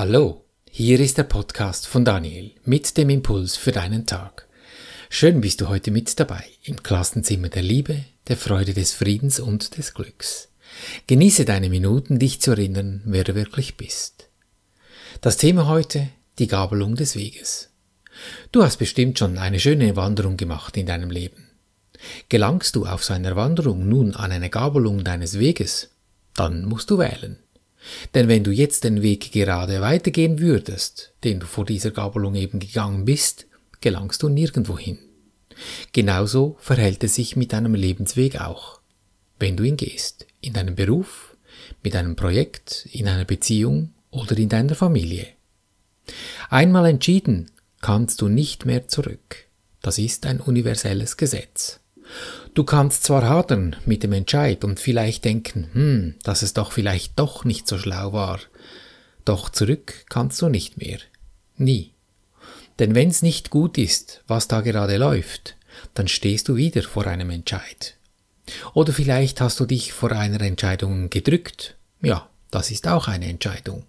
Hallo, hier ist der Podcast von Daniel mit dem Impuls für deinen Tag. Schön bist du heute mit dabei im Klassenzimmer der Liebe, der Freude des Friedens und des Glücks. Genieße deine Minuten, dich zu erinnern, wer du wirklich bist. Das Thema heute, die Gabelung des Weges. Du hast bestimmt schon eine schöne Wanderung gemacht in deinem Leben. Gelangst du auf seiner Wanderung nun an eine Gabelung deines Weges, dann musst du wählen. Denn wenn du jetzt den Weg gerade weitergehen würdest, den du vor dieser Gabelung eben gegangen bist, gelangst du nirgendwo hin. Genauso verhält es sich mit deinem Lebensweg auch. Wenn du ihn gehst, in deinem Beruf, mit einem Projekt, in einer Beziehung oder in deiner Familie. Einmal entschieden, kannst du nicht mehr zurück. Das ist ein universelles Gesetz. Du kannst zwar hadern mit dem Entscheid und vielleicht denken, hm, dass es doch vielleicht doch nicht so schlau war, doch zurück kannst du nicht mehr. Nie. Denn wenn's nicht gut ist, was da gerade läuft, dann stehst du wieder vor einem Entscheid. Oder vielleicht hast du dich vor einer Entscheidung gedrückt. Ja, das ist auch eine Entscheidung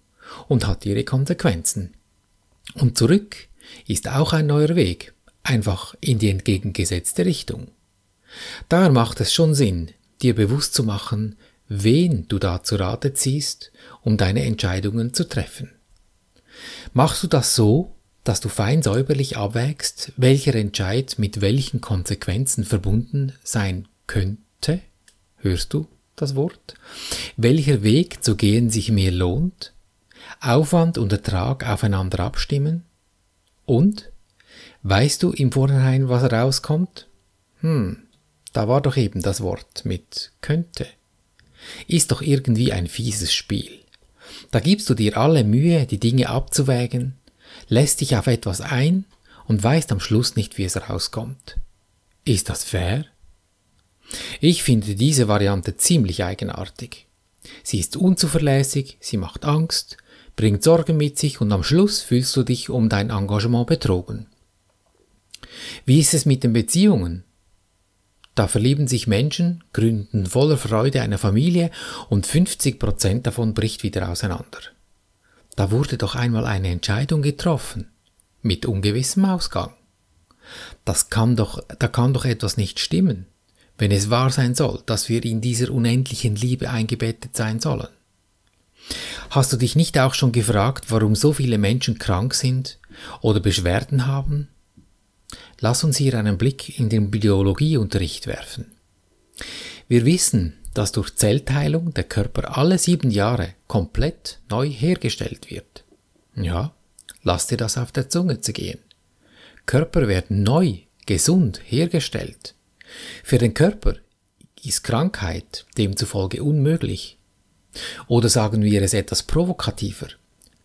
und hat ihre Konsequenzen. Und zurück ist auch ein neuer Weg, einfach in die entgegengesetzte Richtung. Daher macht es schon Sinn, dir bewusst zu machen, wen du da zu Rate ziehst, um deine Entscheidungen zu treffen. Machst du das so, dass du fein säuberlich abwägst, welcher Entscheid mit welchen Konsequenzen verbunden sein könnte? Hörst du das Wort? Welcher Weg zu gehen sich mehr lohnt? Aufwand und Ertrag aufeinander abstimmen? Und? Weißt du im Vorhinein, was rauskommt? Hm, da war doch eben das Wort mit könnte. Ist doch irgendwie ein fieses Spiel. Da gibst du dir alle Mühe, die Dinge abzuwägen, lässt dich auf etwas ein und weißt am Schluss nicht, wie es rauskommt. Ist das fair? Ich finde diese Variante ziemlich eigenartig. Sie ist unzuverlässig, sie macht Angst, bringt Sorgen mit sich und am Schluss fühlst du dich um dein Engagement betrogen. Wie ist es mit den Beziehungen? Da verlieben sich Menschen, gründen voller Freude eine Familie und 50 Prozent davon bricht wieder auseinander. Da wurde doch einmal eine Entscheidung getroffen, mit ungewissem Ausgang. Das kann doch, da kann doch etwas nicht stimmen, wenn es wahr sein soll, dass wir in dieser unendlichen Liebe eingebettet sein sollen. Hast du dich nicht auch schon gefragt, warum so viele Menschen krank sind oder Beschwerden haben Lass uns hier einen Blick in den Biologieunterricht werfen. Wir wissen, dass durch Zellteilung der Körper alle sieben Jahre komplett neu hergestellt wird. Ja, lass dir das auf der Zunge zergehen. Körper werden neu, gesund hergestellt. Für den Körper ist Krankheit demzufolge unmöglich. Oder sagen wir es etwas provokativer.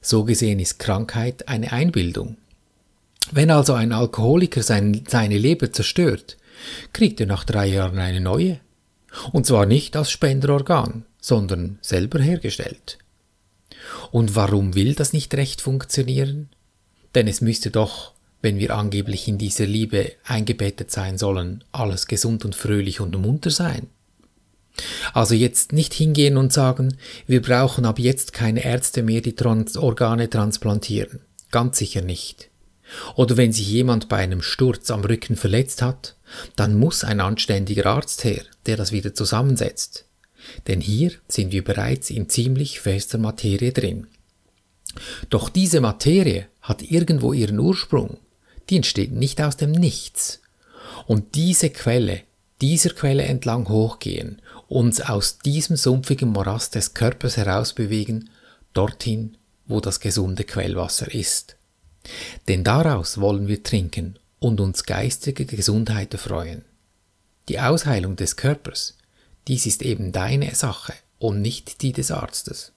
So gesehen ist Krankheit eine Einbildung. Wenn also ein Alkoholiker sein, seine Leber zerstört, kriegt er nach drei Jahren eine neue. Und zwar nicht als Spenderorgan, sondern selber hergestellt. Und warum will das nicht recht funktionieren? Denn es müsste doch, wenn wir angeblich in dieser Liebe eingebettet sein sollen, alles gesund und fröhlich und munter sein. Also jetzt nicht hingehen und sagen, wir brauchen ab jetzt keine Ärzte mehr, die Trans Organe transplantieren. Ganz sicher nicht. Oder wenn sich jemand bei einem Sturz am Rücken verletzt hat, dann muss ein anständiger Arzt her, der das wieder zusammensetzt. Denn hier sind wir bereits in ziemlich fester Materie drin. Doch diese Materie hat irgendwo ihren Ursprung, die entsteht nicht aus dem Nichts. Und diese Quelle, dieser Quelle entlang hochgehen, uns aus diesem sumpfigen Morast des Körpers herausbewegen, dorthin, wo das gesunde Quellwasser ist. Denn daraus wollen wir trinken und uns geistige Gesundheit erfreuen. Die Ausheilung des Körpers, dies ist eben deine Sache und nicht die des Arztes.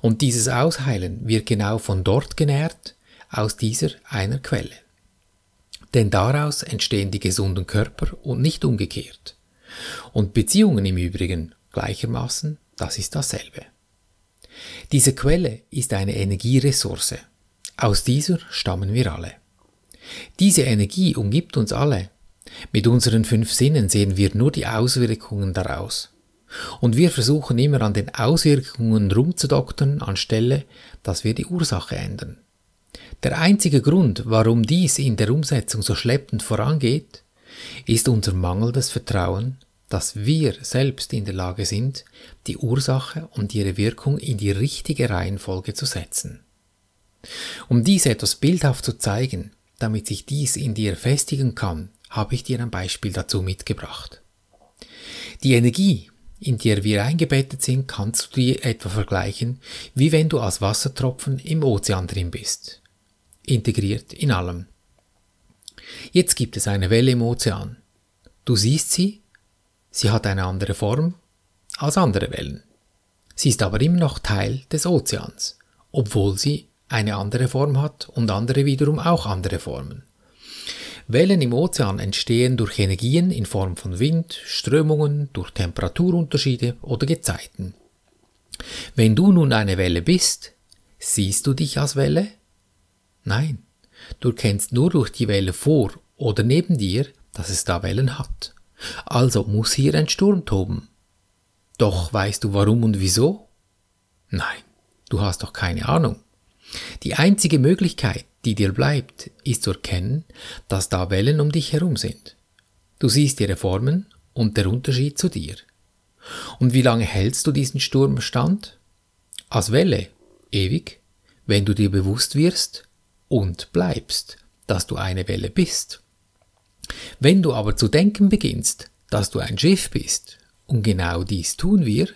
Und dieses Ausheilen wird genau von dort genährt, aus dieser einer Quelle. Denn daraus entstehen die gesunden Körper und nicht umgekehrt. Und Beziehungen im Übrigen gleichermaßen, das ist dasselbe. Diese Quelle ist eine Energieressource, aus dieser stammen wir alle. Diese Energie umgibt uns alle. Mit unseren fünf Sinnen sehen wir nur die Auswirkungen daraus. Und wir versuchen immer an den Auswirkungen rumzudoktern, anstelle, dass wir die Ursache ändern. Der einzige Grund, warum dies in der Umsetzung so schleppend vorangeht, ist unser mangelndes Vertrauen, dass wir selbst in der Lage sind, die Ursache und ihre Wirkung in die richtige Reihenfolge zu setzen. Um dies etwas bildhaft zu zeigen, damit sich dies in dir festigen kann, habe ich dir ein Beispiel dazu mitgebracht. Die Energie, in der wir eingebettet sind, kannst du dir etwa vergleichen, wie wenn du als Wassertropfen im Ozean drin bist, integriert in allem. Jetzt gibt es eine Welle im Ozean. Du siehst sie, sie hat eine andere Form als andere Wellen. Sie ist aber immer noch Teil des Ozeans, obwohl sie eine andere Form hat und andere wiederum auch andere Formen. Wellen im Ozean entstehen durch Energien in Form von Wind, Strömungen, durch Temperaturunterschiede oder Gezeiten. Wenn du nun eine Welle bist, siehst du dich als Welle? Nein, du kennst nur durch die Welle vor oder neben dir, dass es da Wellen hat. Also muss hier ein Sturm toben. Doch weißt du warum und wieso? Nein, du hast doch keine Ahnung. Die einzige Möglichkeit, die dir bleibt, ist zu erkennen, dass da Wellen um dich herum sind. Du siehst ihre Formen und der Unterschied zu dir. Und wie lange hältst du diesen Sturm stand? Als Welle, ewig, wenn du dir bewusst wirst und bleibst, dass du eine Welle bist. Wenn du aber zu denken beginnst, dass du ein Schiff bist, und genau dies tun wir,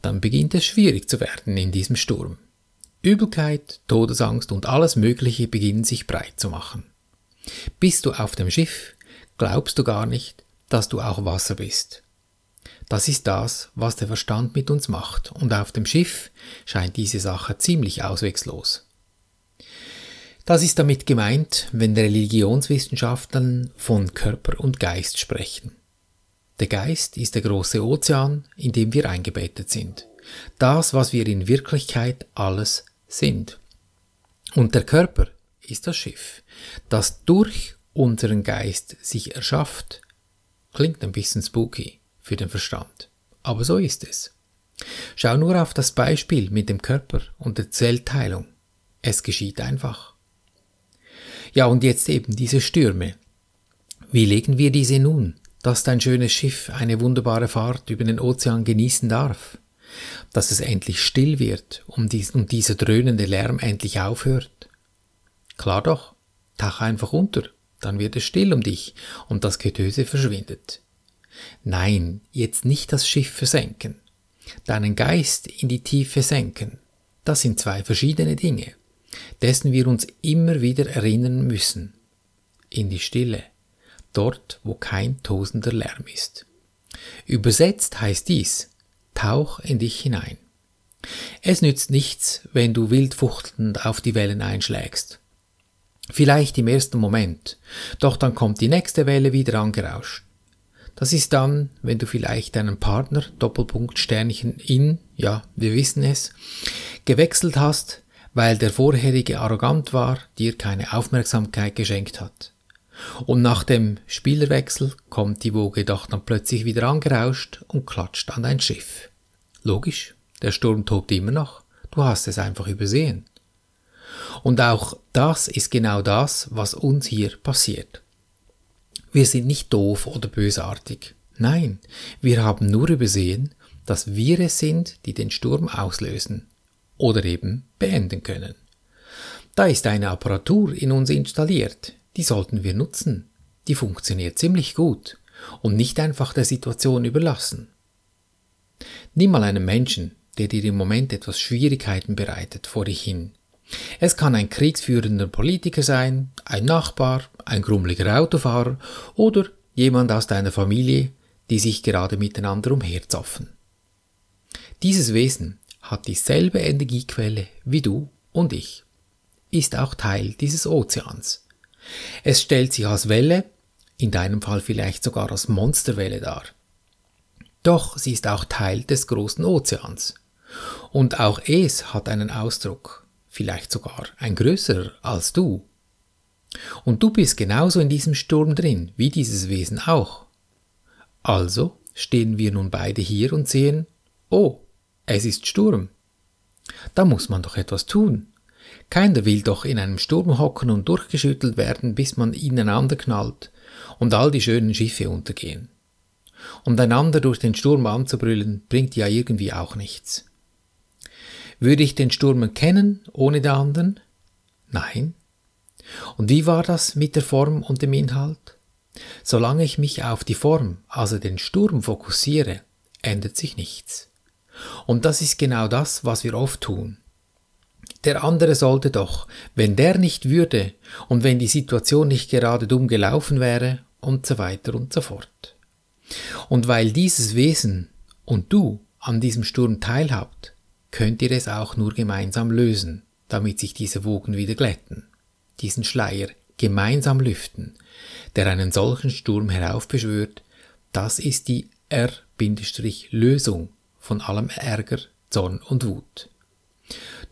dann beginnt es schwierig zu werden in diesem Sturm. Übelkeit, Todesangst und alles Mögliche beginnen sich breit zu machen. Bist du auf dem Schiff, glaubst du gar nicht, dass du auch Wasser bist. Das ist das, was der Verstand mit uns macht, und auf dem Schiff scheint diese Sache ziemlich auswegslos. Das ist damit gemeint, wenn Religionswissenschaften von Körper und Geist sprechen. Der Geist ist der große Ozean, in dem wir eingebettet sind. Das, was wir in Wirklichkeit alles sind. Und der Körper ist das Schiff, das durch unseren Geist sich erschafft. Klingt ein bisschen spooky für den Verstand, aber so ist es. Schau nur auf das Beispiel mit dem Körper und der Zellteilung. Es geschieht einfach. Ja, und jetzt eben diese Stürme. Wie legen wir diese nun, dass dein schönes Schiff eine wunderbare Fahrt über den Ozean genießen darf? Dass es endlich still wird und, und dieser dröhnende Lärm endlich aufhört? Klar doch, tauch einfach unter, dann wird es still um dich und das Getöse verschwindet. Nein, jetzt nicht das Schiff versenken, deinen Geist in die Tiefe senken, das sind zwei verschiedene Dinge, dessen wir uns immer wieder erinnern müssen. In die Stille, dort wo kein tosender Lärm ist. Übersetzt heißt dies, Tauch in dich hinein. Es nützt nichts, wenn du wildfuchtelnd auf die Wellen einschlägst. Vielleicht im ersten Moment, doch dann kommt die nächste Welle wieder angerauscht. Das ist dann, wenn du vielleicht deinen Partner, Doppelpunkt Sternchen in, ja, wir wissen es, gewechselt hast, weil der vorherige arrogant war, dir keine Aufmerksamkeit geschenkt hat. Und nach dem Spielerwechsel kommt die Woge doch dann plötzlich wieder angerauscht und klatscht an dein Schiff. Logisch, der Sturm tobt immer noch. Du hast es einfach übersehen. Und auch das ist genau das, was uns hier passiert. Wir sind nicht doof oder bösartig. Nein, wir haben nur übersehen, dass wir es sind, die den Sturm auslösen oder eben beenden können. Da ist eine Apparatur in uns installiert, die sollten wir nutzen. Die funktioniert ziemlich gut und nicht einfach der Situation überlassen. Nimm mal einen Menschen, der dir im Moment etwas Schwierigkeiten bereitet, vor dich hin. Es kann ein kriegsführender Politiker sein, ein Nachbar, ein grummeliger Autofahrer oder jemand aus deiner Familie, die sich gerade miteinander umherzoffen. Dieses Wesen hat dieselbe Energiequelle wie du und ich, ist auch Teil dieses Ozeans. Es stellt sich als Welle, in deinem Fall vielleicht sogar als Monsterwelle dar. Doch sie ist auch Teil des großen Ozeans. Und auch es hat einen Ausdruck, vielleicht sogar ein größerer als du. Und du bist genauso in diesem Sturm drin, wie dieses Wesen auch. Also stehen wir nun beide hier und sehen, oh, es ist Sturm. Da muss man doch etwas tun. Keiner will doch in einem Sturm hocken und durchgeschüttelt werden, bis man ineinander knallt und all die schönen Schiffe untergehen. Und einander durch den Sturm anzubrüllen, bringt ja irgendwie auch nichts. Würde ich den Sturm kennen ohne den anderen? Nein. Und wie war das mit der Form und dem Inhalt? Solange ich mich auf die Form, also den Sturm fokussiere, ändert sich nichts. Und das ist genau das, was wir oft tun. Der andere sollte doch, wenn der nicht würde und wenn die Situation nicht gerade dumm gelaufen wäre und so weiter und so fort. Und weil dieses Wesen und du an diesem Sturm teilhabt, könnt ihr es auch nur gemeinsam lösen, damit sich diese Wogen wieder glätten, diesen Schleier gemeinsam lüften, der einen solchen Sturm heraufbeschwört, das ist die R-Lösung von allem Ärger, Zorn und Wut.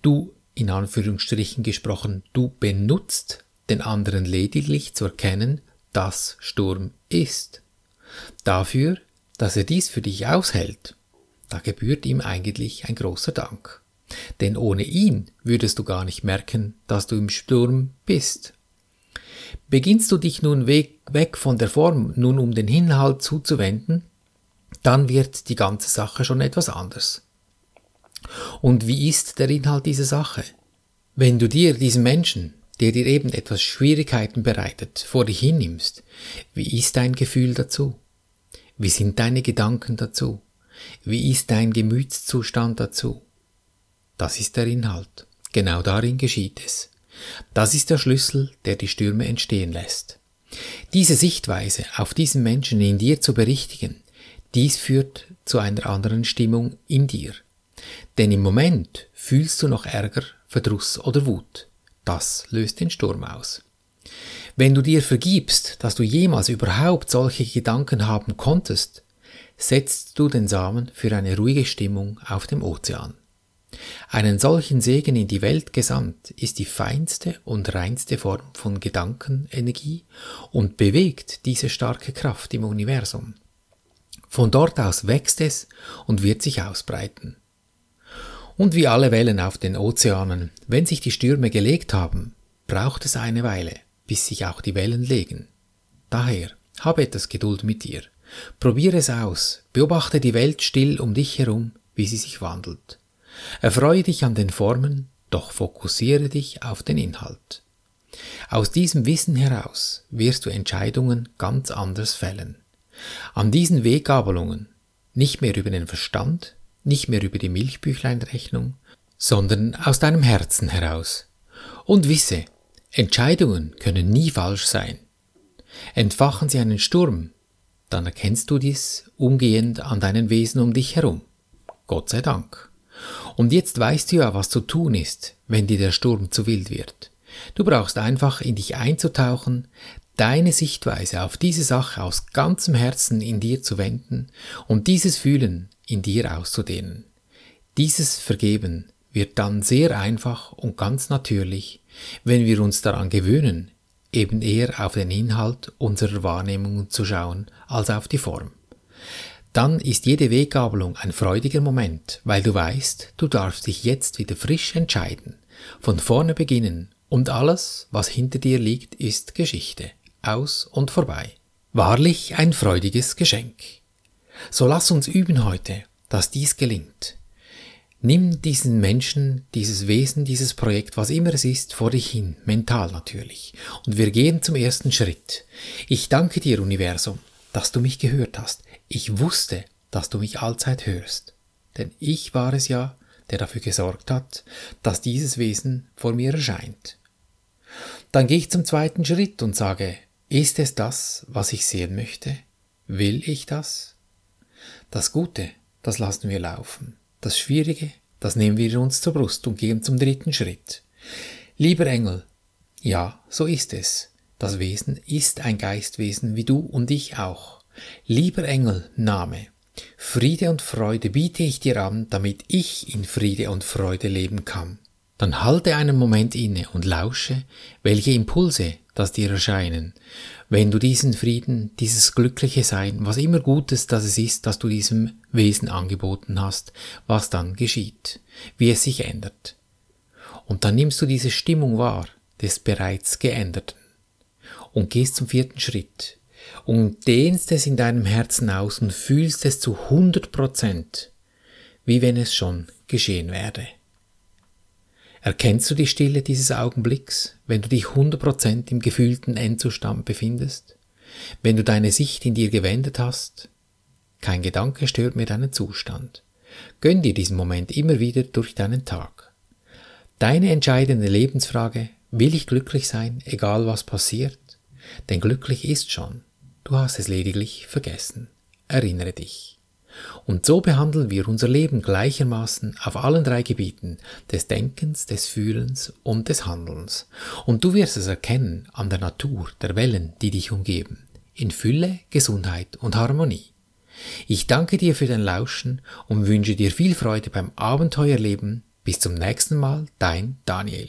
Du, in Anführungsstrichen gesprochen, du benutzt den anderen lediglich zu erkennen, dass Sturm ist. Dafür, dass er dies für dich aushält, da gebührt ihm eigentlich ein großer Dank. Denn ohne ihn würdest du gar nicht merken, dass du im Sturm bist. Beginnst du dich nun weg, weg von der Form, nun um den Inhalt zuzuwenden, dann wird die ganze Sache schon etwas anders. Und wie ist der Inhalt dieser Sache? Wenn du dir diesen Menschen, der dir eben etwas Schwierigkeiten bereitet, vor dich hinnimmst, wie ist dein Gefühl dazu? Wie sind deine Gedanken dazu? Wie ist dein Gemütszustand dazu? Das ist der Inhalt. Genau darin geschieht es. Das ist der Schlüssel, der die Stürme entstehen lässt. Diese Sichtweise auf diesen Menschen in dir zu berichtigen, dies führt zu einer anderen Stimmung in dir. Denn im Moment fühlst du noch Ärger, Verdruss oder Wut. Das löst den Sturm aus. Wenn du dir vergibst, dass du jemals überhaupt solche Gedanken haben konntest, setzt du den Samen für eine ruhige Stimmung auf dem Ozean. Einen solchen Segen in die Welt gesandt ist die feinste und reinste Form von Gedankenenergie und bewegt diese starke Kraft im Universum. Von dort aus wächst es und wird sich ausbreiten. Und wie alle Wellen auf den Ozeanen, wenn sich die Stürme gelegt haben, braucht es eine Weile, bis sich auch die Wellen legen. Daher, habe etwas Geduld mit dir. Probiere es aus, beobachte die Welt still um dich herum, wie sie sich wandelt. Erfreue dich an den Formen, doch fokussiere dich auf den Inhalt. Aus diesem Wissen heraus wirst du Entscheidungen ganz anders fällen. An diesen Weggabelungen, nicht mehr über den Verstand, nicht mehr über die Milchbüchleinrechnung, sondern aus deinem Herzen heraus. Und wisse, Entscheidungen können nie falsch sein. Entfachen sie einen Sturm, dann erkennst du dies umgehend an deinen Wesen um dich herum. Gott sei Dank. Und jetzt weißt du ja, was zu tun ist, wenn dir der Sturm zu wild wird. Du brauchst einfach in dich einzutauchen, deine Sichtweise auf diese Sache aus ganzem Herzen in dir zu wenden und dieses Fühlen in dir auszudehnen. Dieses Vergeben wird dann sehr einfach und ganz natürlich, wenn wir uns daran gewöhnen, eben eher auf den Inhalt unserer Wahrnehmungen zu schauen als auf die Form. Dann ist jede Weggabelung ein freudiger Moment, weil du weißt, du darfst dich jetzt wieder frisch entscheiden, von vorne beginnen und alles, was hinter dir liegt, ist Geschichte aus und vorbei. Wahrlich ein freudiges Geschenk. So lass uns üben heute, dass dies gelingt. Nimm diesen Menschen, dieses Wesen, dieses Projekt, was immer es ist, vor dich hin, mental natürlich. Und wir gehen zum ersten Schritt. Ich danke dir, Universum, dass du mich gehört hast. Ich wusste, dass du mich allzeit hörst. Denn ich war es ja, der dafür gesorgt hat, dass dieses Wesen vor mir erscheint. Dann gehe ich zum zweiten Schritt und sage, ist es das, was ich sehen möchte? Will ich das? Das Gute, das lassen wir laufen. Das Schwierige, das nehmen wir uns zur Brust und gehen zum dritten Schritt. Lieber Engel, ja, so ist es. Das Wesen ist ein Geistwesen wie du und ich auch. Lieber Engel, Name, Friede und Freude biete ich dir an, damit ich in Friede und Freude leben kann. Dann halte einen Moment inne und lausche, welche Impulse das dir erscheinen, wenn du diesen Frieden, dieses glückliche Sein, was immer Gutes das es ist, das du diesem Wesen angeboten hast, was dann geschieht, wie es sich ändert. Und dann nimmst du diese Stimmung wahr des bereits Geänderten und gehst zum vierten Schritt und dehnst es in deinem Herzen aus und fühlst es zu 100 Prozent, wie wenn es schon geschehen werde. Erkennst du die Stille dieses Augenblicks, wenn du dich 100% im gefühlten Endzustand befindest? Wenn du deine Sicht in dir gewendet hast? Kein Gedanke stört mir deinen Zustand. Gönn dir diesen Moment immer wieder durch deinen Tag. Deine entscheidende Lebensfrage, will ich glücklich sein, egal was passiert? Denn glücklich ist schon. Du hast es lediglich vergessen. Erinnere dich. Und so behandeln wir unser Leben gleichermaßen auf allen drei Gebieten des Denkens, des Fühlens und des Handelns. Und du wirst es erkennen an der Natur der Wellen, die dich umgeben, in Fülle, Gesundheit und Harmonie. Ich danke dir für dein Lauschen und wünsche dir viel Freude beim Abenteuerleben. Bis zum nächsten Mal, dein Daniel.